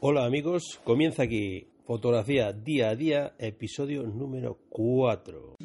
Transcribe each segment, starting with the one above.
Hola amigos, comienza aquí Fotografía Día a Día, episodio número 4.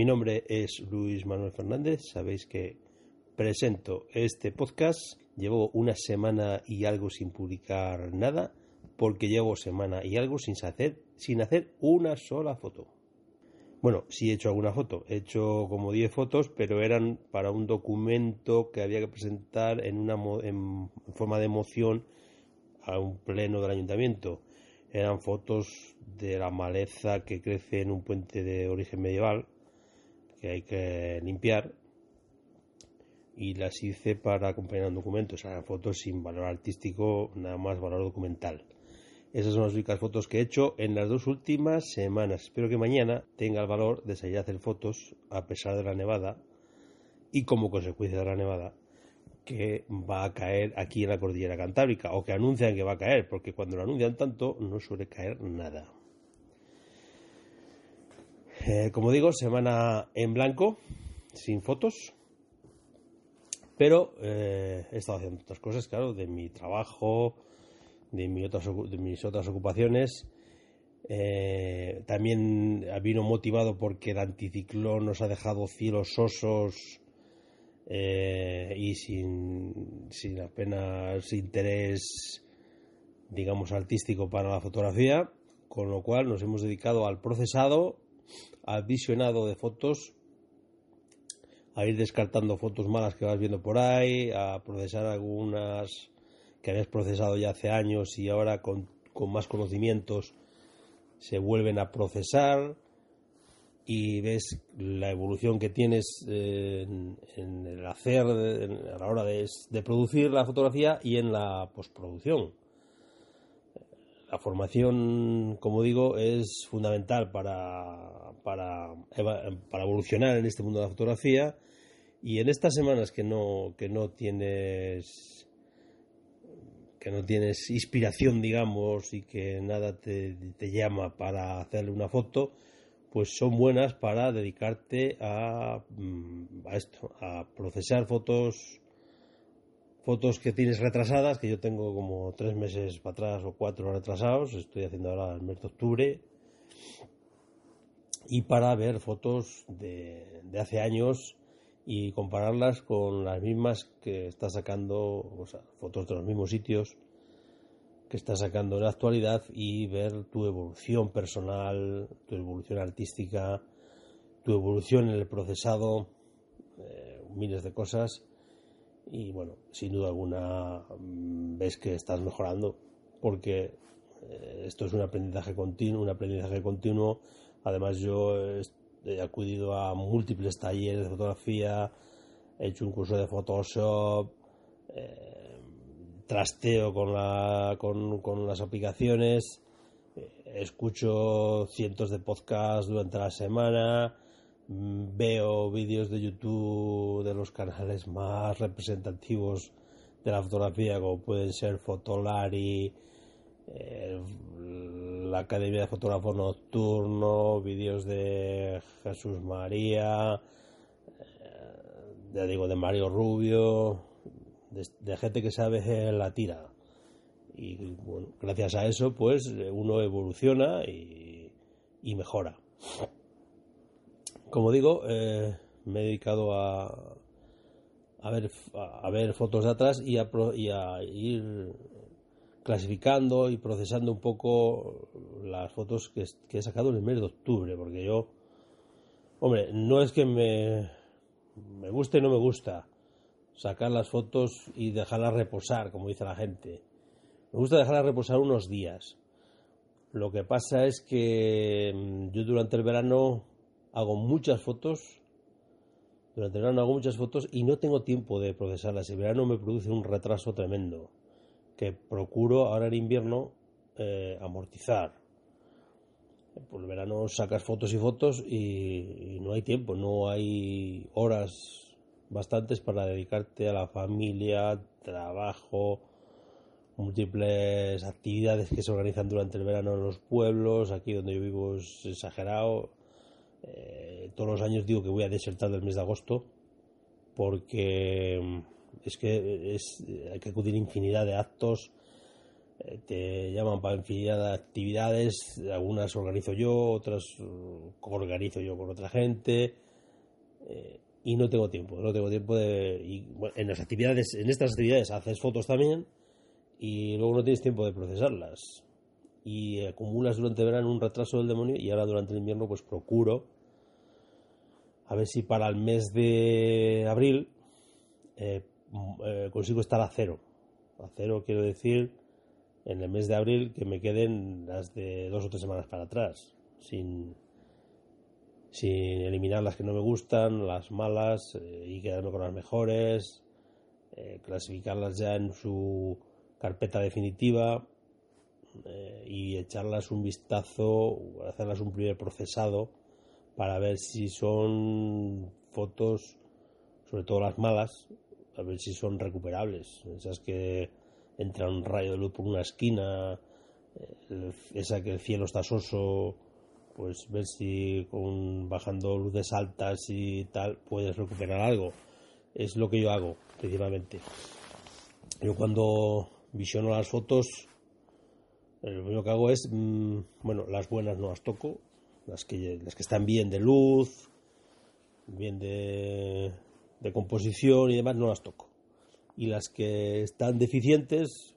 Mi nombre es Luis Manuel Fernández. Sabéis que presento este podcast. Llevo una semana y algo sin publicar nada, porque llevo semana y algo sin hacer, sin hacer una sola foto. Bueno, sí he hecho alguna foto. He hecho como 10 fotos, pero eran para un documento que había que presentar en, una, en forma de moción a un pleno del ayuntamiento. Eran fotos de la maleza que crece en un puente de origen medieval que hay que limpiar y las hice para acompañar un documento, o sea, fotos sin valor artístico, nada más valor documental. Esas son las únicas fotos que he hecho en las dos últimas semanas. Espero que mañana tenga el valor de salir a hacer fotos a pesar de la nevada y como consecuencia de la nevada que va a caer aquí en la cordillera cantábrica o que anuncian que va a caer, porque cuando lo anuncian tanto no suele caer nada. Eh, como digo, semana en blanco, sin fotos, pero eh, he estado haciendo otras cosas, claro, de mi trabajo, de, mis otras ocupaciones. Eh, también vino motivado porque el anticiclón nos ha dejado cielos sosos y sin, sin apenas interés, digamos, artístico para la fotografía, con lo cual nos hemos dedicado al procesado al visionado de fotos, a ir descartando fotos malas que vas viendo por ahí, a procesar algunas que habías procesado ya hace años y ahora con, más conocimientos se vuelven a procesar y ves la evolución que tienes en, el hacer a la hora de, producir la fotografía y en la postproducción la formación, como digo, es fundamental para, para, para, evolucionar en este mundo de la fotografía. Y en estas semanas que no, que no tienes que no tienes inspiración, digamos, y que nada te, te llama para hacerle una foto, pues son buenas para dedicarte a, mm, a esto, a procesar fotos fotos que tienes retrasadas, que yo tengo como tres meses para atrás o cuatro retrasados, estoy haciendo ahora el mes de octubre, y para ver fotos de, hace años y compararlas con las mismas que está sacando, o sea, fotos de los mismos sitios que está sacando en la actualidad y ver tu evolución personal, tu evolución artística, tu evolución en el procesado, eh, miles de cosas y bueno, sin duda alguna mm, ves que estás mejorando porque eh, esto es un aprendizaje continuo, un aprendizaje continuo. Además yo he acudido a múltiples talleres de fotografía, he hecho un curso de Photoshop, eh, trasteo con, la, con, con las aplicaciones, eh, escucho cientos de podcasts durante la semana, veo vídeos de YouTube de los canales más representativos de la fotografía, como pueden ser Fotolari, eh, la Academia de Fotógrafo Nocturno, vídeos de Jesús María, eh, digo, de Mario Rubio, de, gente que sabe la tira. Y gracias a eso, pues uno evoluciona y, mejora. Como digo, eh, me he dedicado a, a, ver, a ver fotos de atrás y y a ir clasificando y procesando un poco las fotos que, he sacado en el mes de octubre, porque yo, hombre, no es que me, me guste y no me gusta sacar las fotos y dejarlas reposar, como dice la gente. Me gusta dejarlas reposar unos días. Lo que pasa es que mm, yo durante el verano hago muchas fotos, durante el verano hago muchas fotos y no tengo tiempo de procesarlas. El verano me produce un retraso tremendo que procuro ahora en invierno eh, amortizar. Por el verano sacas fotos y fotos y, no hay tiempo, no hay horas bastantes para dedicarte a la familia, trabajo, múltiples actividades que se organizan durante el verano en los pueblos. Aquí donde yo vivo es exagerado. Eh, todos los años digo que voy a desertar del mes de agosto porque es que es, hay que acudir infinidad de actos, eh, te llaman para infinidad de actividades, algunas organizo yo, otras uh, organizo yo con otra gente, eh, y no tengo tiempo, no tengo tiempo de... Y, en las actividades, en estas actividades haces fotos también, y luego no tienes tiempo de procesarlas. Y acumulas durante el verano un retraso del demonio, y ahora durante el invierno pues procuro a ver si para el mes de abril eh, eh, consigo estar a cero. A cero quiero decir en el mes de abril que me queden las de dos o tres semanas para atrás, sin, sin eliminar las que no me gustan, las malas eh, y quedarme con las mejores, clasificarlas ya en su carpeta definitiva y echarlas un vistazo, hacerlas un primer procesado para ver si son fotos, sobre todo las malas, a ver si son recuperables. Esas que entra un rayo de luz por una esquina, esa que el cielo está soso, pues ver si con bajando luces altas y tal puedes recuperar algo. Es lo que yo hago principalmente. Yo cuando visiono las fotos, lo primero que hago es, mm, bueno, las buenas no las toco, las que, las que están bien de luz, bien de, de composición y demás no las toco. Y las que están deficientes,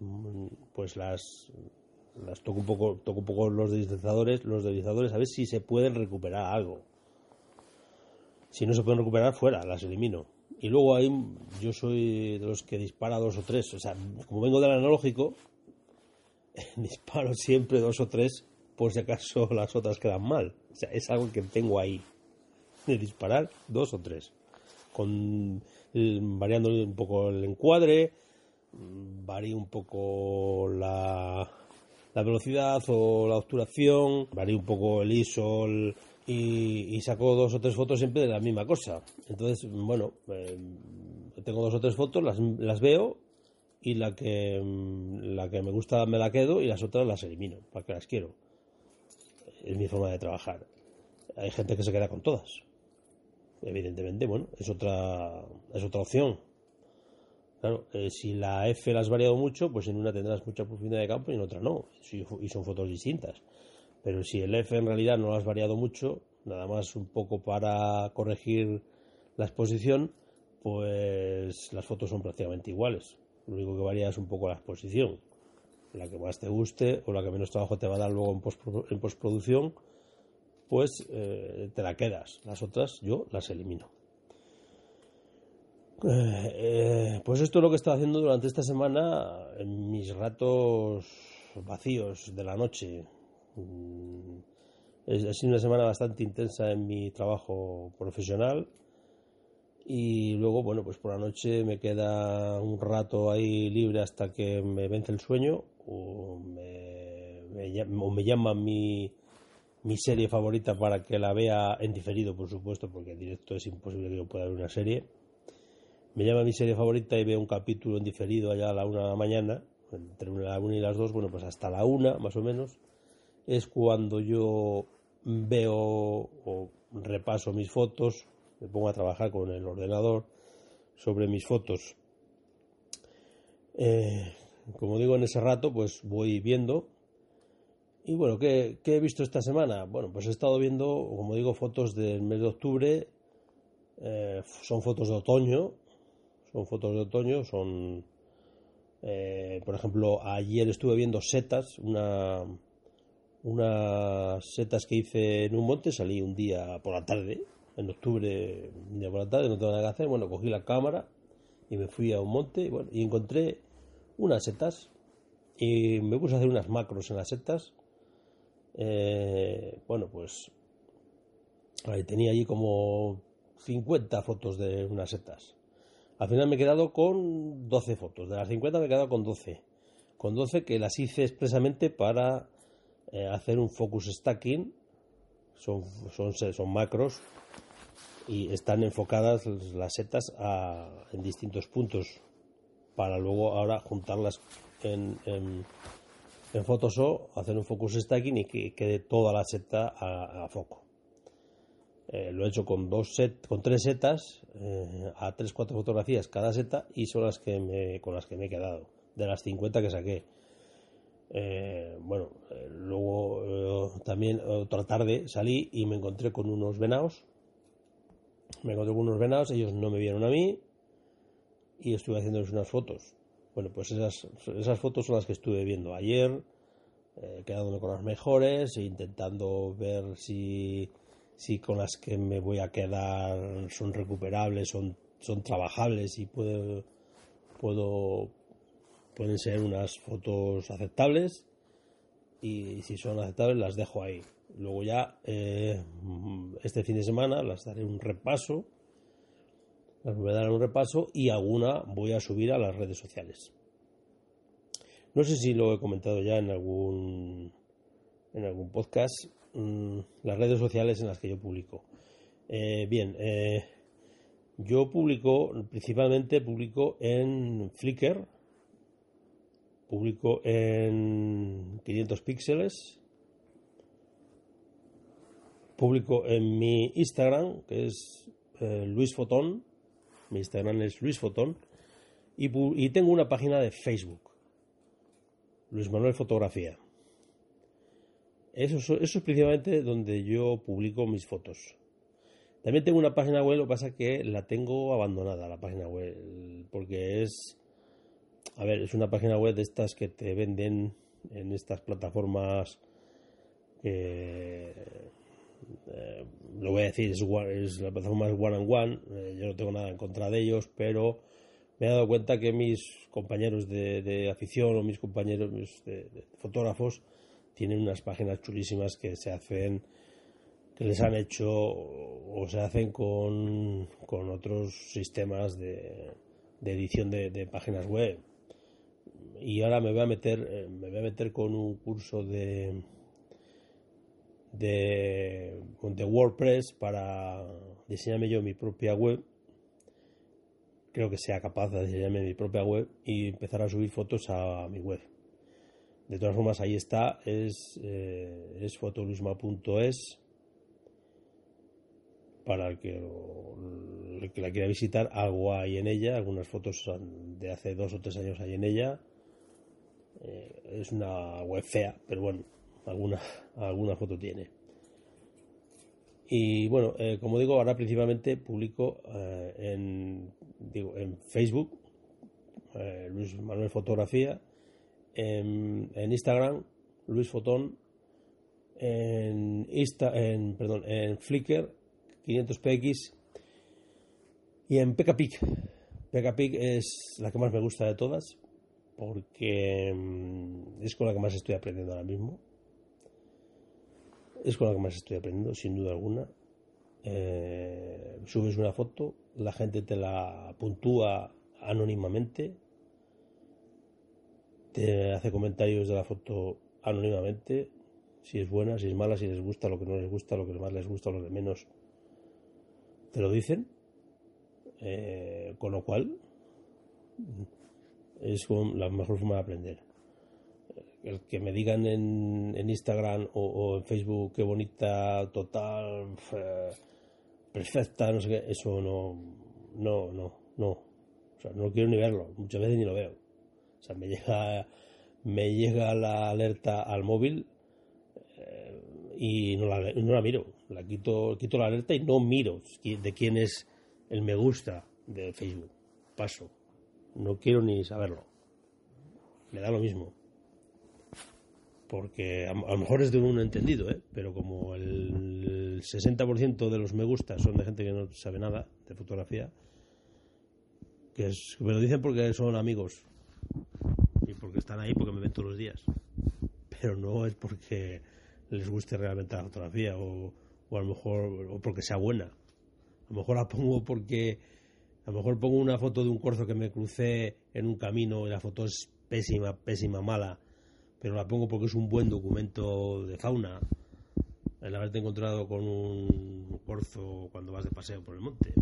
pues las, las toco un poco, toco un poco los deslizadores, los deslizadores a ver si se pueden recuperar algo. Si no se pueden recuperar fuera, las elimino. Y luego ahí yo soy de los que dispara dos o tres. O sea, como vengo del analógico, disparo siempre dos o tres por si acaso las otras quedan mal. O sea, es algo que tengo ahí. De disparar dos o tres con variando un poco el encuadre, varía un poco la, la velocidad o la obturación, varía un poco el ISO y, saco dos o tres fotos siempre de la misma cosa. Entonces, bueno, eh, tengo dos o tres fotos, las, las veo y la que, la que me gusta me la quedo y las otras las elimino, para que las quiero. Es mi forma de trabajar. Hay gente que se queda con todas evidentemente, bueno, es otra, es otra opción. Claro, eh, si la F la has variado mucho, pues en una tendrás mucha profundidad de campo y en otra no, y son fotos distintas. Pero si el F en realidad no lo has variado mucho, nada más un poco para corregir la exposición, pues las fotos son prácticamente iguales. Lo único que varía es un poco la exposición. La que más te guste o la que menos trabajo te va a dar luego en postproducción pues eh, te la quedas. Las otras yo las elimino. Eh, pues esto es lo que he estado haciendo durante esta semana en mis ratos vacíos de la noche. Mm, ha sido una semana bastante intensa en mi trabajo profesional y luego, bueno, pues por la noche me queda un rato ahí libre hasta que me vence el sueño o me, o me llama mi, mi serie favorita para que la vea en diferido, por supuesto, porque en directo es imposible que yo pueda ver una serie. Me llama mi serie favorita y veo un capítulo en diferido allá a la una de la mañana, entre la una y las dos, bueno, pues hasta la una más o menos. es cuando yo veo o repaso mis fotos, me pongo a trabajar con el ordenador sobre mis fotos. Eh, como digo, en ese rato, pues voy viendo. Y bueno, ¿qué, he visto esta semana? Bueno, pues he estado viendo, como digo, fotos del mes de octubre. Eh, son fotos de otoño. Son fotos de otoño. Son, eh, por ejemplo, ayer estuve viendo setas, una, unas setas que hice en un monte. Salí un día por la tarde, en octubre, día por la tarde, no tengo nada que hacer. Bueno, cogí la cámara y me fui a un monte y, bueno, y encontré unas setas y me puse a hacer unas macros en las setas. Eh, bueno, pues tenía allí como 50 fotos de unas setas. Al final me he quedado con 12 fotos. De las 50 me he quedado con 12. Con 12 que las hice expresamente para eh, hacer un focus stacking. Son, son, son macros y están enfocadas las setas en distintos puntos para luego ahora juntarlas en, en, Photoshop, hacer un focus stacking y que quede toda la seta a, foco. Eh, lo he hecho con dos set, con tres setas, eh, a tres cuatro fotografías cada seta y son las que me, con las que me he quedado, de las 50 que saqué. Eh, bueno, luego también otra tarde salí y me encontré con unos venados. Me encontré con unos venados, ellos no me vieron a mí, y estuve haciéndoles unas fotos. Bueno, pues esas, esas fotos son las que estuve viendo ayer, eh, quedándome con las mejores, e intentando ver si, si con las que me voy a quedar son recuperables, son, son trabajables y puedo, puedo, pueden ser unas fotos aceptables y si son aceptables las dejo ahí. Luego ya eh, este fin de semana las daré un repaso las voy a dar un repaso y alguna voy a subir a las redes sociales. No sé si lo he comentado ya en algún, en algún podcast, mm, las redes sociales en las que yo publico. Eh, bien, eh, yo publico, principalmente publico en Flickr, publico en 500 píxeles, publico en mi Instagram, que es eh, Luis Fotón, mi Instagram es Luis Fotón. Y, tengo una página de Facebook. Luis Manuel Fotografía. Eso, eso, es principalmente donde yo publico mis fotos. También tengo una página web, lo que pasa es que la tengo abandonada, la página web, porque es, a ver, es una página web de estas que te venden en estas plataformas eh, lo voy a decir, es, la plataforma es One and One, eh, yo no tengo nada en contra de ellos, pero me he dado cuenta que mis compañeros de, afición o mis compañeros de, fotógrafos tienen unas páginas chulísimas que se hacen, que les han hecho o se hacen con, con otros sistemas de, edición de, páginas web. Y ahora me voy a meter, eh, me voy a meter con un curso de de, de WordPress para diseñarme yo mi propia web. Creo que sea capaz de diseñarme mi propia web y empezar a subir fotos a mi web. De todas formas, ahí está, es, eh, es fotolusma.es para el que, el que la quiera visitar, algo hay en ella, algunas fotos de hace dos o tres años hay en ella. Eh, es una web fea, pero bueno, alguna, alguna foto tiene. Y bueno, eh, como digo, ahora principalmente publico eh, en, digo, en Facebook, Luis Manuel Fotografía, en, Instagram, Luis Fotón, en, Insta, en, perdón, en Flickr, 500px y en PKPIC. PKPIC es la que más me gusta de todas porque mm, es con la que más estoy aprendiendo ahora mismo es con la que más estoy aprendiendo, sin duda alguna. Eh, subes una foto, la gente te la puntúa anónimamente, te hace comentarios de la foto anónimamente, si es buena, si es mala, si les gusta, lo que no les gusta, lo que más les gusta, lo que menos, te lo dicen. Eh, con lo cual, es la mejor forma de aprender. el que me digan en, en Instagram o, en Facebook qué bonita, total, perfecta, no sé qué, eso no, no, no, no. O sea, no quiero ni verlo, muchas veces ni lo veo. O sea, me llega, me llega la alerta al móvil eh, y no la, no la miro. La quito, quito la alerta y no miro de quién es el me gusta de Facebook. Paso. No quiero ni saberlo. Me da lo mismo porque a, lo mejor es de un entendido, ¿eh? pero como el 60% de los me gusta son de gente que no sabe nada de fotografía, que es, me lo dicen porque son amigos y porque están ahí porque me ven todos los días, pero no es porque les guste realmente la fotografía o, o a lo mejor o porque sea buena. A lo mejor la pongo porque a lo mejor pongo una foto de un corzo que me crucé en un camino y la foto es pésima, pésima, mala pero la pongo porque es un buen documento de fauna. El haberte encontrado con un corzo cuando vas de paseo por el monte.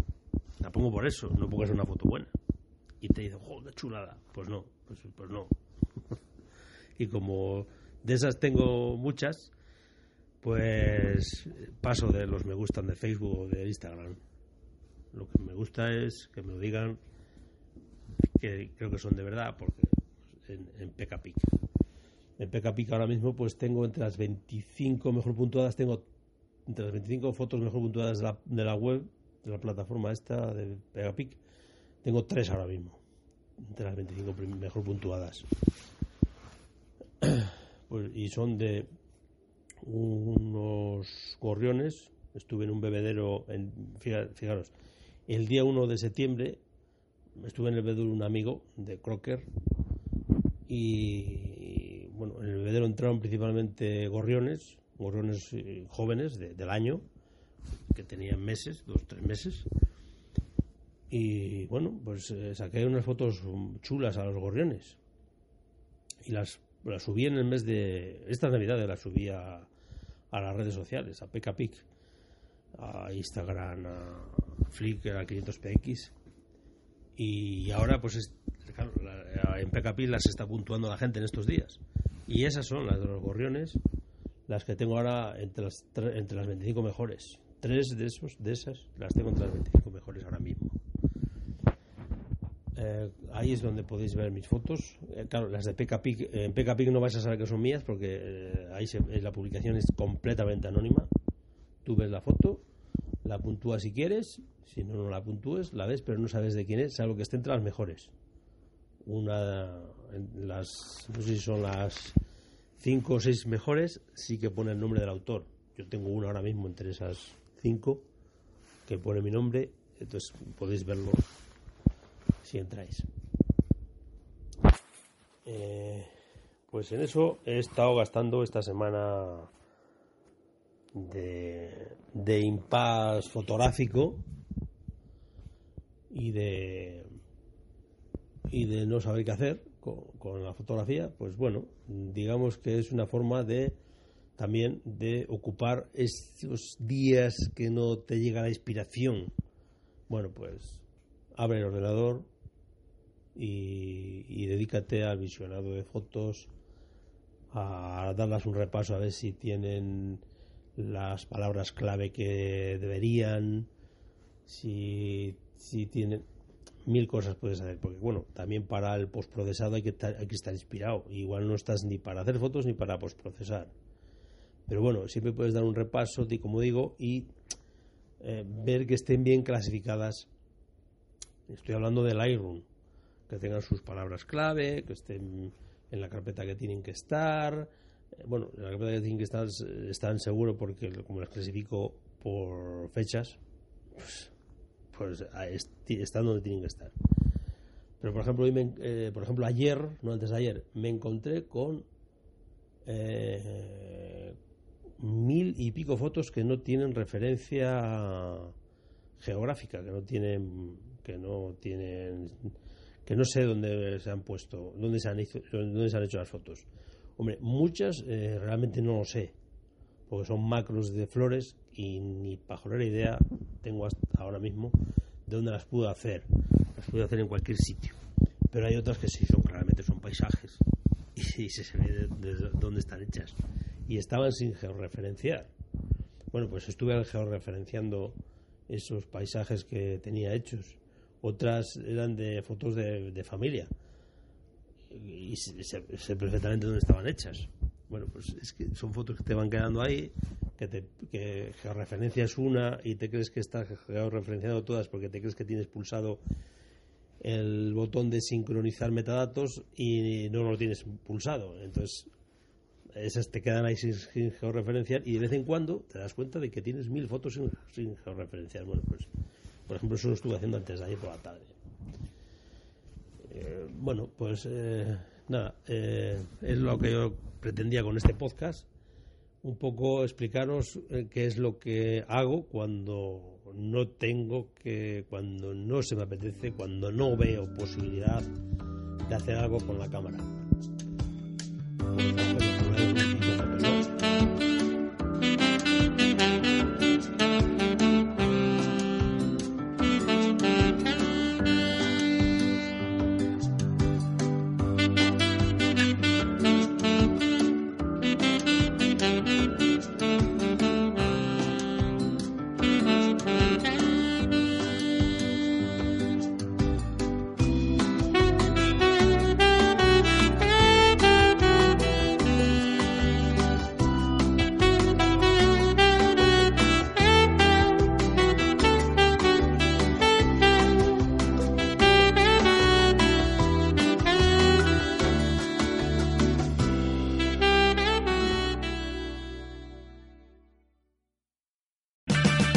La pongo por eso, no porque es una foto buena. Y te dice, joder, chulada. Pues no, pues, pues no. y como de esas tengo muchas, pues paso de los me gustan de Facebook o de Instagram. Lo que me gusta es que me lo digan que creo que son de verdad, porque en, en Pic en PKPIC ahora mismo pues tengo entre las 25 mejor puntuadas, tengo entre las 25 fotos mejor puntuadas de la, web, de la plataforma esta de PKPIC, tengo tres ahora mismo, entre las 25 mejor puntuadas. Pues, y son de unos gorriones, estuve en un bebedero, en, fijaros, el día 1 de septiembre estuve en el bebedero de un amigo de Crocker y bueno, en el entraron principalmente gorriones, gorriones eh, jóvenes del año, que tenían meses, dos, tres meses. Y bueno, pues eh, saqué unas fotos chulas a los gorriones. Y las, las subí en el mes de. Esta Navidad las subí a, a las redes sociales, a PKPIC, a Instagram, a Flickr, a 500px. Y ahora, pues, claro, en PKPIC las está puntuando la gente en estos días. Y esas son las de los gorriones, las que tengo ahora entre las, entre las 25 mejores. Tres de, esos, de esas las tengo entre las 25 mejores ahora mismo. Eh, ahí es donde podéis ver mis fotos. Eh, claro, las de PKPIC, en PKPIC no vais a saber que son mías porque eh, ahí la publicación es completamente anónima. Tú ves la foto, la puntúas si quieres, si no, no la puntúes, la ves, pero no sabes de quién es, salvo que esté entre las mejores. Una las no sé si son las cinco o seis mejores sí que pone el nombre del autor. Yo tengo una ahora mismo entre esas cinco que pone mi nombre entonces podéis verlo si entráis. Eh, pues en eso he estado gastando esta semana de, de impas fotográfico y de y de no saber qué hacer con, la fotografía, pues bueno, digamos que es una forma de también de ocupar estos días que no te llega la inspiración. Bueno, pues abre el ordenador y, y dedícate al visionado de fotos, a darlas un repaso a ver si tienen las palabras clave que deberían, si, si tienen mil cosas puedes hacer, porque bueno, también para el postprocesado hay que, estar, hay que estar inspirado. Igual no estás ni para hacer fotos ni para postprocesar. Pero bueno, siempre puedes dar un repaso, como digo, y eh, ver que estén bien clasificadas. Estoy hablando del Lightroom, que tengan sus palabras clave, que estén en la carpeta que tienen que estar. Eh, bueno, en la carpeta que tienen que estar están seguro porque como las clasifico por fechas, pues están donde tienen que estar. Pero por ejemplo, eh, por ejemplo ayer, no antes de ayer, me encontré con eh, mil y pico fotos que no tienen referencia geográfica, que no tienen, que no tienen, que no sé dónde se han puesto, dónde se han hecho, dónde se han hecho las fotos. Hombre, muchas eh, realmente no lo sé, porque son macros de flores y ni pajolera idea tengo hasta ahora mismo de dónde las puedo hacer. Las puedo hacer en cualquier sitio. Pero hay otras que sí son claramente son paisajes y, se ve desde dónde están hechas. Y estaban sin georreferenciar. Bueno, pues estuve georreferenciando esos paisajes que tenía hechos. Otras eran de fotos de, familia. Y sé, perfectamente dónde estaban hechas. Bueno, pues es que son fotos que te van quedando ahí, que, te, que georreferencias una y te crees que estás georreferenciando todas porque te crees que tienes pulsado el botón de sincronizar metadatos y no lo tienes pulsado. Entonces, esas te quedan ahí sin, georreferenciar y de vez en cuando te das cuenta de que tienes mil fotos sin, georreferenciar. Bueno, pues, por ejemplo, eso lo estuve haciendo antes de ayer por la tarde. Eh, bueno, pues eh, nada, eh, es lo que yo pretendía con este podcast. Un poco explicaros qué es lo que hago cuando no tengo que, cuando no se me apetece, cuando no veo posibilidad de hacer algo con la cámara.